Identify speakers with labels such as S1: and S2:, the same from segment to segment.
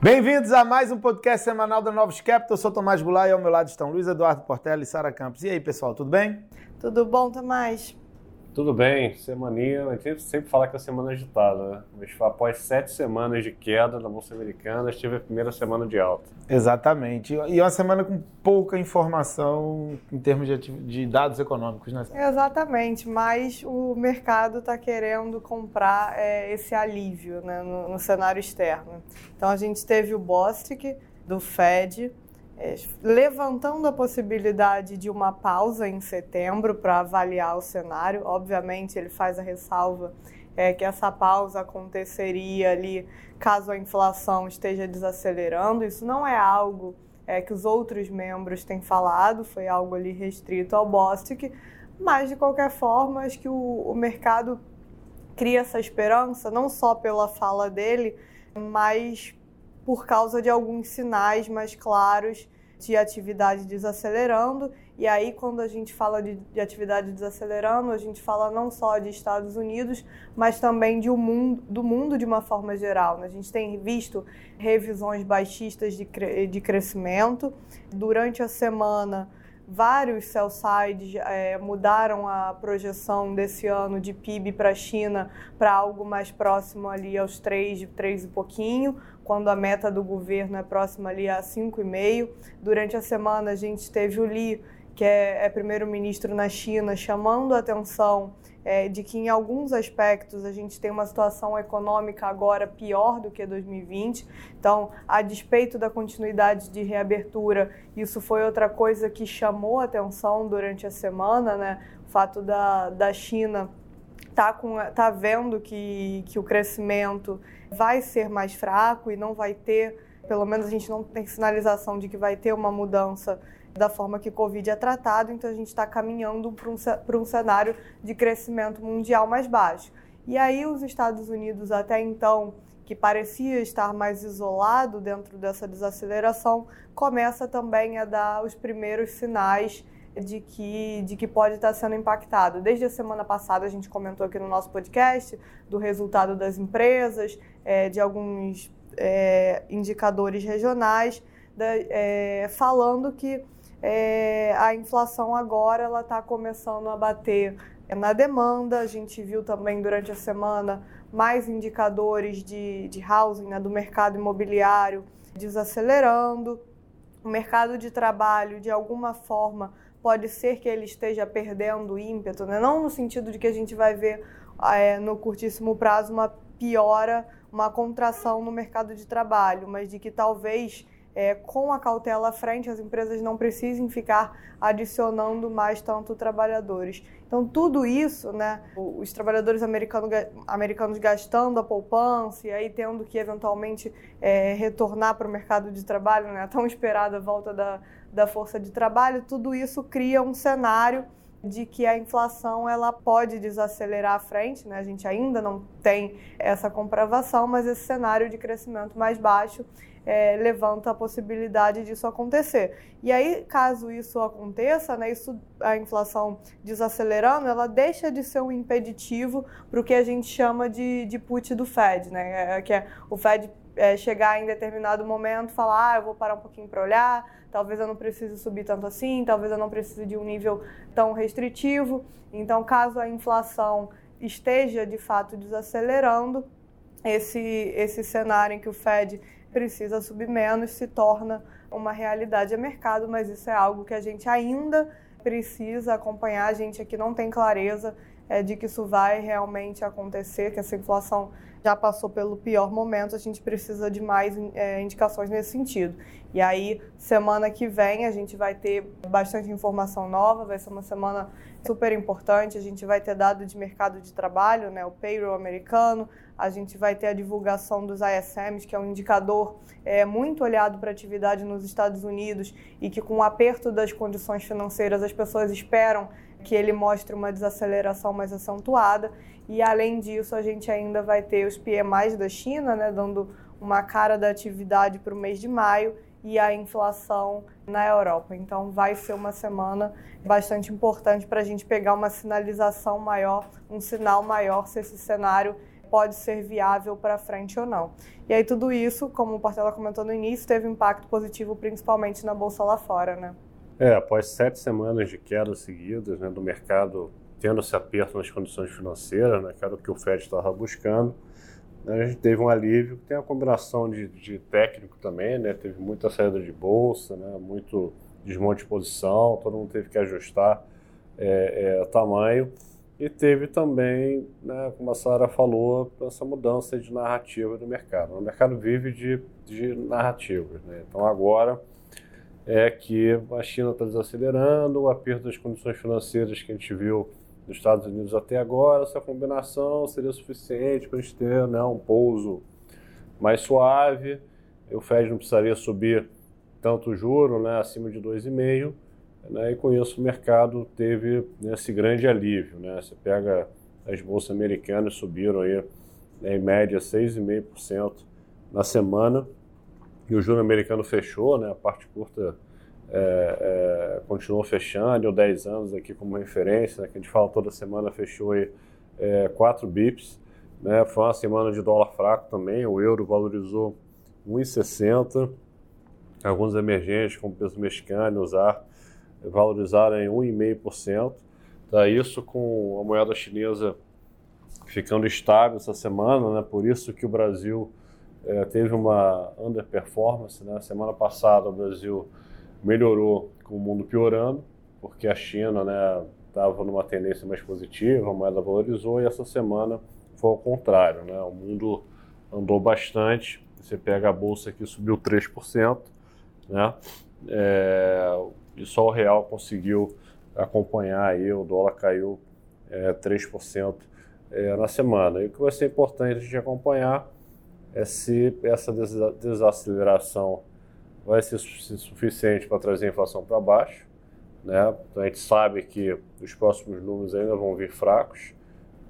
S1: Bem-vindos a mais um podcast semanal da Novos Capital. Eu sou Tomás Goulart e ao meu lado estão Luiz Eduardo Portela e Sara Campos. E aí, pessoal, tudo bem?
S2: Tudo bom, Tomás?
S3: Tudo bem, semaninha, a gente sempre fala que é semana agitada, né? Mas após sete semanas de queda na Bolsa Americana, estive a primeira semana de alta.
S1: Exatamente, e uma semana com pouca informação em termos de, de dados econômicos, né?
S2: Exatamente, mas o mercado está querendo comprar é, esse alívio né, no, no cenário externo. Então a gente teve o Bostic do Fed, é, levantando a possibilidade de uma pausa em setembro para avaliar o cenário. Obviamente, ele faz a ressalva é, que essa pausa aconteceria ali caso a inflação esteja desacelerando. Isso não é algo é, que os outros membros têm falado, foi algo ali restrito ao Bostic, mas de qualquer forma, acho que o, o mercado cria essa esperança, não só pela fala dele, mas por causa de alguns sinais mais claros de atividade desacelerando. E aí, quando a gente fala de, de, atividade desacelerando, a gente fala não só de Estados Unidos, mas também de um mundo, do mundo de uma forma geral. Né? A gente tem visto revisões baixistas de, de crescimento. Durante a semana, vários sell sides é, mudaram a projeção desse ano de PIB para a China para algo mais próximo ali aos 3, 3 e pouquinho, quando a meta do governo é próxima ali a 5,5. Durante a semana a gente teve o Li, que é, é primeiro-ministro na China, chamando a atenção é, de que em alguns aspectos a gente tem uma situação econômica agora pior do que 2020. Então, a despeito da continuidade de reabertura, isso foi outra coisa que chamou a atenção durante a semana, né? O fato da, da China tá, com, tá vendo que, que o crescimento vai ser mais fraco e não vai ter, pelo menos a gente não tem sinalização de que vai ter uma mudança da forma que o Covid é tratado, então a gente está caminhando para um, um cenário de crescimento mundial mais baixo. E aí os Estados Unidos, até então, que parecia estar mais isolado dentro dessa desaceleração, começa também a dar os primeiros sinais de que, de que pode estar sendo impactado. Desde a semana passada, a gente comentou aqui no nosso podcast do resultado das empresas, é, de alguns é, indicadores regionais, da, é, falando que é, a inflação agora ela está começando a bater na demanda. A gente viu também durante a semana mais indicadores de, de housing, né, do mercado imobiliário desacelerando. O mercado de trabalho, de alguma forma, pode ser que ele esteja perdendo ímpeto, né? não no sentido de que a gente vai ver é, no curtíssimo prazo uma piora, uma contração no mercado de trabalho, mas de que talvez é, com a cautela à frente, as empresas não precisem ficar adicionando mais tanto trabalhadores. Então, tudo isso, né, os trabalhadores americanos, americanos gastando a poupança e aí tendo que eventualmente é, retornar para o mercado de trabalho, né, a tão esperada volta da, da força de trabalho, tudo isso cria um cenário de que a inflação ela pode desacelerar à frente, né? A gente ainda não tem essa comprovação, mas esse cenário de crescimento mais baixo é, levanta a possibilidade disso acontecer. E aí, caso isso aconteça, né, isso, a inflação desacelerando, ela deixa de ser um impeditivo para o que a gente chama de, de put do Fed, né, é, que é o Fed é, chegar em determinado momento falar, ah, eu vou parar um pouquinho para olhar, talvez eu não precise subir tanto assim, talvez eu não precise de um nível tão restritivo. Então, caso a inflação esteja de fato desacelerando, esse, esse cenário em que o Fed precisa subir menos, se torna uma realidade a mercado, mas isso é algo que a gente ainda precisa acompanhar. A gente aqui não tem clareza é, de que isso vai realmente acontecer, que essa inflação já passou pelo pior momento, a gente precisa de mais é, indicações nesse sentido. E aí, semana que vem, a gente vai ter bastante informação nova, vai ser uma semana super importante, a gente vai ter dado de mercado de trabalho, né, o payroll americano, a gente vai ter a divulgação dos ISMs, que é um indicador é, muito olhado para atividade nos Estados Unidos e que com o aperto das condições financeiras as pessoas esperam que ele mostre uma desaceleração mais acentuada. E além disso, a gente ainda vai ter os PMIs da China, né, dando uma cara da atividade para o mês de maio e a inflação na Europa. Então, vai ser uma semana bastante importante para a gente pegar uma sinalização maior, um sinal maior se esse cenário pode ser viável para frente ou não. E aí tudo isso, como o Portela comentou no início, teve impacto positivo principalmente na bolsa lá fora, né?
S3: É, após sete semanas de queda seguidas né, do mercado tendo esse aperto nas condições financeiras, né, que era o que o Fed estava buscando, né, a gente teve um alívio, tem a combinação de, de técnico também, né, teve muita saída de bolsa, né, muito desmonte de posição, todo mundo teve que ajustar é, é, tamanho, e teve também, né, como a Sara falou, essa mudança de narrativa do mercado. O mercado vive de, de narrativas. Né? Então agora é que a China está desacelerando, o aperto das condições financeiras que a gente viu nos Estados Unidos até agora, essa combinação seria suficiente para a gente ter né, um pouso mais suave, o Fed não precisaria subir tanto o juro, né, acima de 2,5%, né, e com isso o mercado teve né, esse grande alívio. Né? Você pega as bolsas americanas subiram aí né, em média 6,5% na semana e o juro americano fechou, né, a parte curta é, é, continuou fechando, deu 10 anos aqui como referência, né, que a gente fala toda semana, fechou aí é, 4 bips. Né, foi uma semana de dólar fraco também, o euro valorizou 1,60. Alguns emergentes, como o peso mexicano, usar valorizaram em 1,5%. Tá, isso com a moeda chinesa ficando estável essa semana, né? por isso que o Brasil é, teve uma underperformance. Né? Semana passada o Brasil melhorou com o mundo piorando, porque a China estava né, numa tendência mais positiva, a moeda valorizou, e essa semana foi ao contrário. Né? O mundo andou bastante, você pega a bolsa que subiu 3%, né? É, e só o real conseguiu acompanhar aí, o dólar caiu é, 3% é, na semana. E o que vai ser importante a gente acompanhar é se essa desaceleração vai ser suficiente para trazer a inflação para baixo. Né? Então a gente sabe que os próximos números ainda vão vir fracos,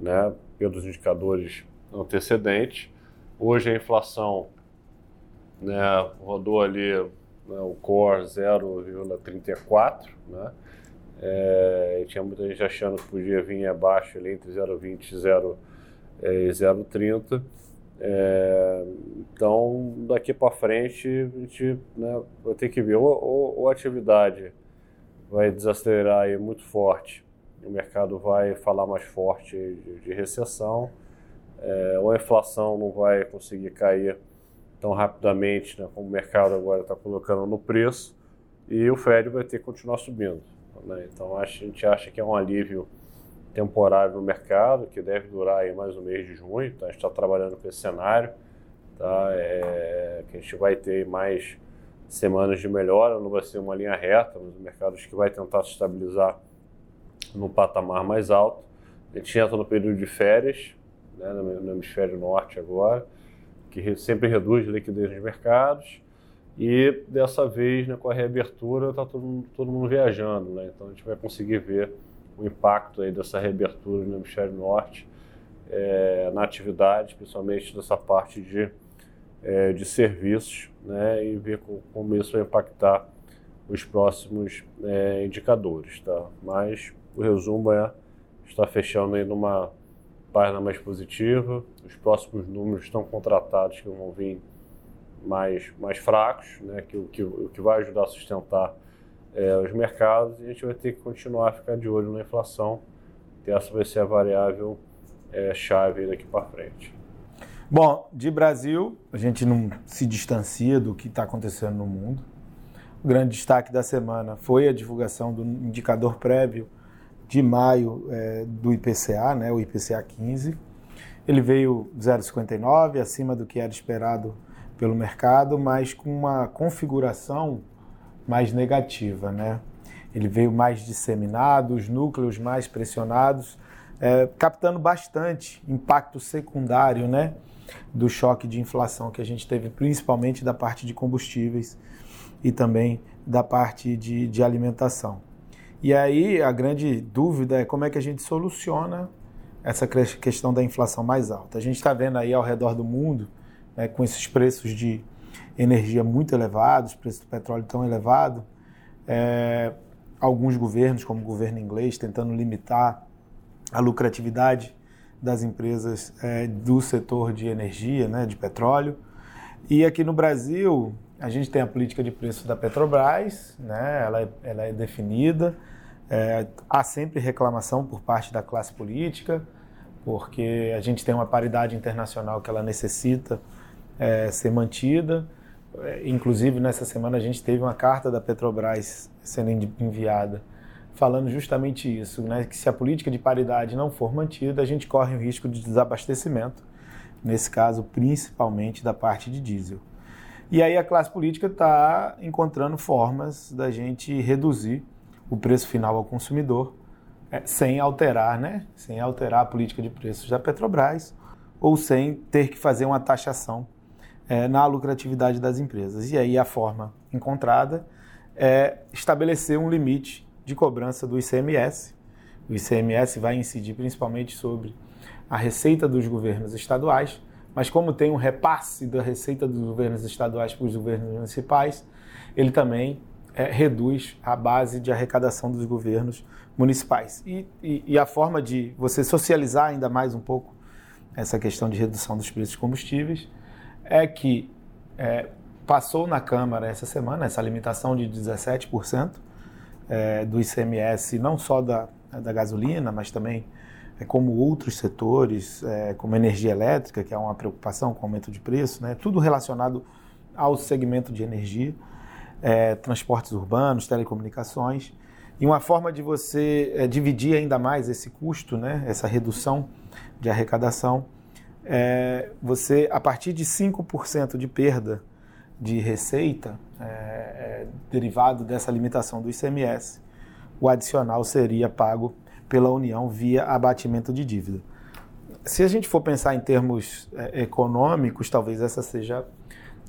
S3: né? pelos indicadores antecedentes. Hoje a inflação né, rodou ali né, o core 0,34, né? É, tinha muita gente achando que podia vir abaixo ali entre 0,20 e 0,30. É, então, daqui para frente, a gente né, vai ter que ver. Ou, a atividade vai desacelerar aí muito forte, o mercado vai falar mais forte de, de recessão, é, ou a inflação não vai conseguir cair tão rapidamente, né, como o mercado agora está colocando no preço, e o Fed vai ter que continuar subindo. Né? Então, a gente acha que é um alívio temporário no mercado, que deve durar aí mais um mês de junho. Então, a gente está trabalhando com esse cenário, tá? É, que a gente vai ter mais semanas de melhora, não vai ser uma linha reta, mas o mercado acho que vai tentar se estabilizar no patamar mais alto. A gente entra no período de férias, né, no hemisfério norte agora, que sempre reduz a liquidez nos mercados. E dessa vez, né, com a reabertura, está todo, todo mundo viajando. Né? Então a gente vai conseguir ver o impacto aí dessa reabertura no hemisfério norte é, na atividade, principalmente dessa parte de, é, de serviços, né, e ver como, como, isso vai impactar os próximos é, indicadores. Tá? Mas o resumo é está fechando aí numa página mais positiva, os próximos números estão contratados que vão vir mais, mais fracos, né, que, que, o que vai ajudar a sustentar é, os mercados e a gente vai ter que continuar a ficar de olho na inflação, que essa vai ser a variável é, chave daqui para frente.
S1: Bom, de Brasil, a gente não se distancia do que está acontecendo no mundo. O grande destaque da semana foi a divulgação do indicador prévio de maio é, do IPCA, né, o IPCA 15. Ele veio 0,59, acima do que era esperado pelo mercado, mas com uma configuração mais negativa, né? Ele veio mais disseminado, os núcleos mais pressionados, é, captando bastante impacto secundário, né? Do choque de inflação que a gente teve, principalmente da parte de combustíveis e também da parte de, de alimentação. E aí a grande dúvida é como é que a gente soluciona essa questão da inflação mais alta. A gente está vendo aí ao redor do mundo, né, com esses preços de energia muito elevados, preço do petróleo tão elevado, é, alguns governos, como o governo inglês, tentando limitar a lucratividade das empresas é, do setor de energia, né, de petróleo. E aqui no Brasil, a gente tem a política de preço da Petrobras, né, ela, é, ela é definida. É, há sempre reclamação por parte da classe política, porque a gente tem uma paridade internacional que ela necessita é, ser mantida. É, inclusive, nessa semana, a gente teve uma carta da Petrobras sendo enviada falando justamente isso, né? que se a política de paridade não for mantida, a gente corre o risco de desabastecimento, nesse caso, principalmente da parte de diesel. E aí a classe política está encontrando formas da gente reduzir o preço final ao consumidor, é, sem alterar, né? sem alterar a política de preços da Petrobras, ou sem ter que fazer uma taxação é, na lucratividade das empresas. E aí a forma encontrada é estabelecer um limite de cobrança do ICMS. O ICMS vai incidir principalmente sobre a receita dos governos estaduais, mas como tem um repasse da receita dos governos estaduais para os governos municipais, ele também é, reduz a base de arrecadação dos governos municipais. E, e, e, a forma de você socializar ainda mais um pouco essa questão de redução dos preços de combustíveis é que é, passou na Câmara essa semana essa limitação de 17%, é, do ICMS, não só da, da gasolina, mas também é, como outros setores, é, como energia elétrica, que é uma preocupação com o aumento de preço, né, tudo relacionado ao segmento de energia, é, transportes urbanos, telecomunicações. E uma forma de você é, dividir ainda mais esse custo, né, essa redução de arrecadação, é você, a partir de 5% de perda de receita é, é, derivado dessa limitação do ICMS, o adicional seria pago pela União via abatimento de dívida. Se a gente for pensar em termos é, econômicos, talvez essa seja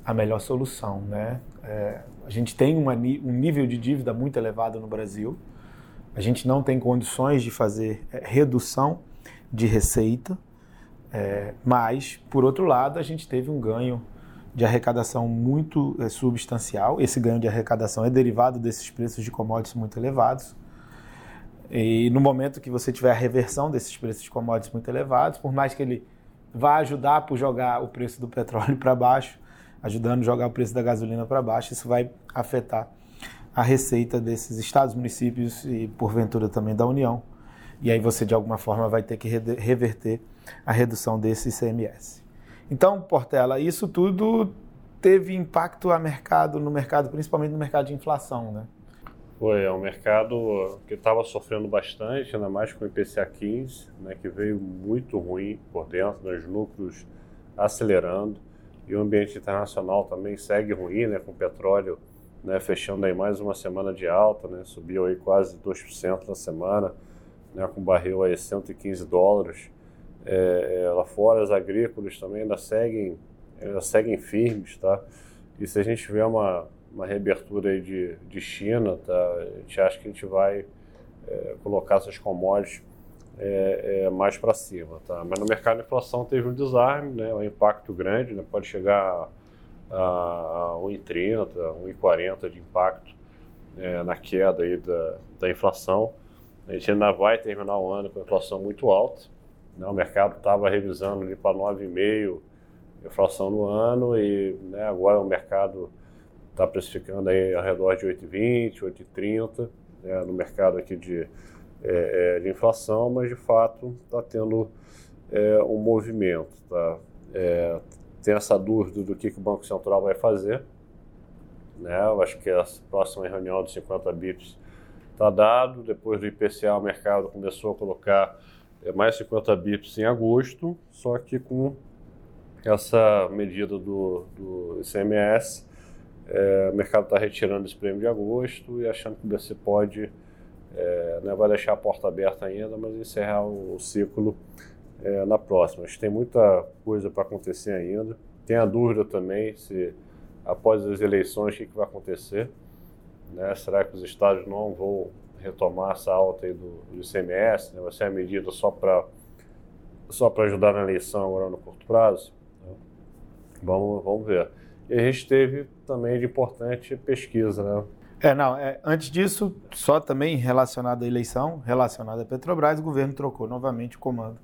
S1: a melhor solução. Né? É, a gente tem uma, um nível de dívida muito elevado no Brasil, a gente não tem condições de fazer é, redução de receita, é, mas, por outro lado, a gente teve um ganho de arrecadação muito é, substancial. Esse ganho de arrecadação é derivado desses preços de commodities muito elevados. E no momento que você tiver a reversão desses preços de commodities muito elevados, por mais que ele vá ajudar por jogar o preço do petróleo para baixo, ajudando a jogar o preço da gasolina para baixo, isso vai afetar a receita desses estados, municípios e porventura também da União. E aí você de alguma forma vai ter que reverter a redução desse ICMS. Então, Portela, isso tudo teve impacto a mercado, no mercado, principalmente no mercado de inflação, né?
S3: Foi, é um mercado que estava sofrendo bastante, ainda mais com o IPCA 15, né, que veio muito ruim por dentro, dos lucros acelerando, e o ambiente internacional também segue ruim, né, com o petróleo né, fechando aí mais uma semana de alta, né, subiu aí quase 2% na semana, né, com barril aí 115 dólares, é, é, lá fora, as agrícolas também ainda seguem, ainda seguem firmes, tá? E se a gente tiver uma, uma reabertura aí de, de China, tá? A gente acha que a gente vai é, colocar essas commodities é, é, mais para cima, tá? Mas no mercado de inflação teve um desarme, né? Um impacto grande, né? Pode chegar a, a 1,30, 1,40 de impacto é, na queda aí da, da inflação. A gente ainda vai terminar o ano com a inflação muito alta, né? O mercado estava revisando ali para 9,5% inflação no ano e né, agora o mercado está precificando aí ao redor de 8,20, 8,30 né, no mercado aqui de, é, é, de inflação, mas de fato está tendo é, um movimento. Tá? É, tem essa dúvida do que, que o Banco Central vai fazer. Né? Eu acho que a próxima reunião de 50 bits está dado. Depois do IPCA, o mercado começou a colocar é mais 50 bips em agosto, só que com essa medida do, do ICMS, é, o mercado está retirando esse prêmio de agosto e achando que o BC pode, é, né, vai deixar a porta aberta ainda, mas encerrar o, o ciclo é, na próxima. Acho que tem muita coisa para acontecer ainda. Tem a dúvida também se após as eleições o que, que vai acontecer. Né? Será que os estados não vão retomar essa alta aí do, do ICMS, né? vai ser a medida só para só para ajudar na eleição agora no curto prazo? Né? Vamos, vamos ver. E a gente teve também de importante pesquisa, né?
S1: É, não, é, antes disso, só também relacionado à eleição, relacionado à Petrobras, o governo trocou novamente o comando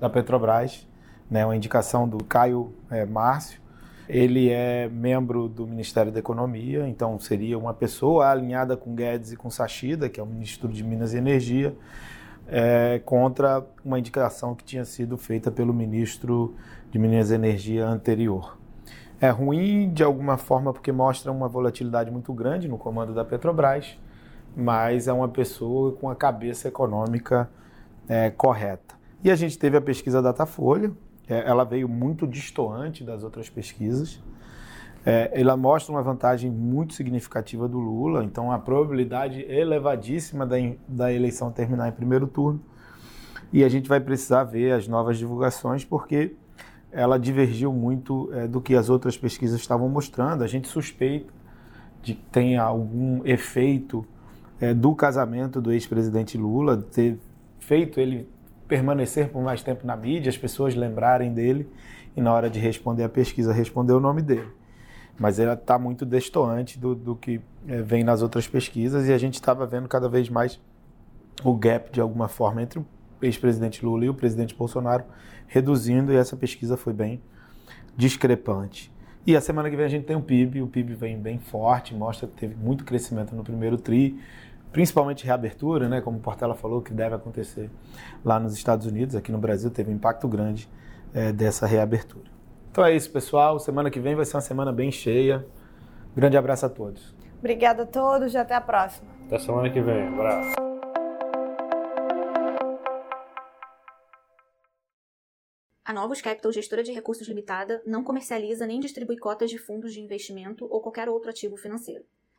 S1: da Petrobras, né, uma indicação do Caio é, Márcio. Ele é membro do Ministério da Economia, então seria uma pessoa alinhada com Guedes e com Sachida, que é o ministro de Minas e Energia, é, contra uma indicação que tinha sido feita pelo ministro de Minas e Energia anterior. É ruim de alguma forma porque mostra uma volatilidade muito grande no comando da Petrobras, mas é uma pessoa com a cabeça econômica é, correta. E a gente teve a pesquisa Datafolha, ela veio muito distoante das outras pesquisas. É, ela mostra uma vantagem muito significativa do Lula, então a probabilidade elevadíssima da, da eleição terminar em primeiro turno. E a gente vai precisar ver as novas divulgações, porque ela divergiu muito é, do que as outras pesquisas estavam mostrando. A gente suspeita de que tenha algum efeito é, do casamento do ex-presidente Lula, ter feito ele permanecer por mais tempo na mídia, as pessoas lembrarem dele e na hora de responder a pesquisa responder o nome dele. Mas ela está muito destoante do, do que é, vem nas outras pesquisas e a gente estava vendo cada vez mais o gap de alguma forma entre o ex-presidente Lula e o presidente Bolsonaro reduzindo e essa pesquisa foi bem discrepante. E a semana que vem a gente tem o PIB, o PIB vem bem forte, mostra que teve muito crescimento no primeiro TRI, principalmente reabertura, né, como o Portela falou, que deve acontecer lá nos Estados Unidos, aqui no Brasil teve um impacto grande é, dessa reabertura. Então é isso, pessoal. Semana que vem vai ser uma semana bem cheia. Grande abraço a todos.
S2: Obrigada a todos e até a próxima.
S3: Até semana que vem. Um abraço.
S4: A Novos Capital, gestora de recursos limitada, não comercializa nem distribui cotas de fundos de investimento ou qualquer outro ativo financeiro.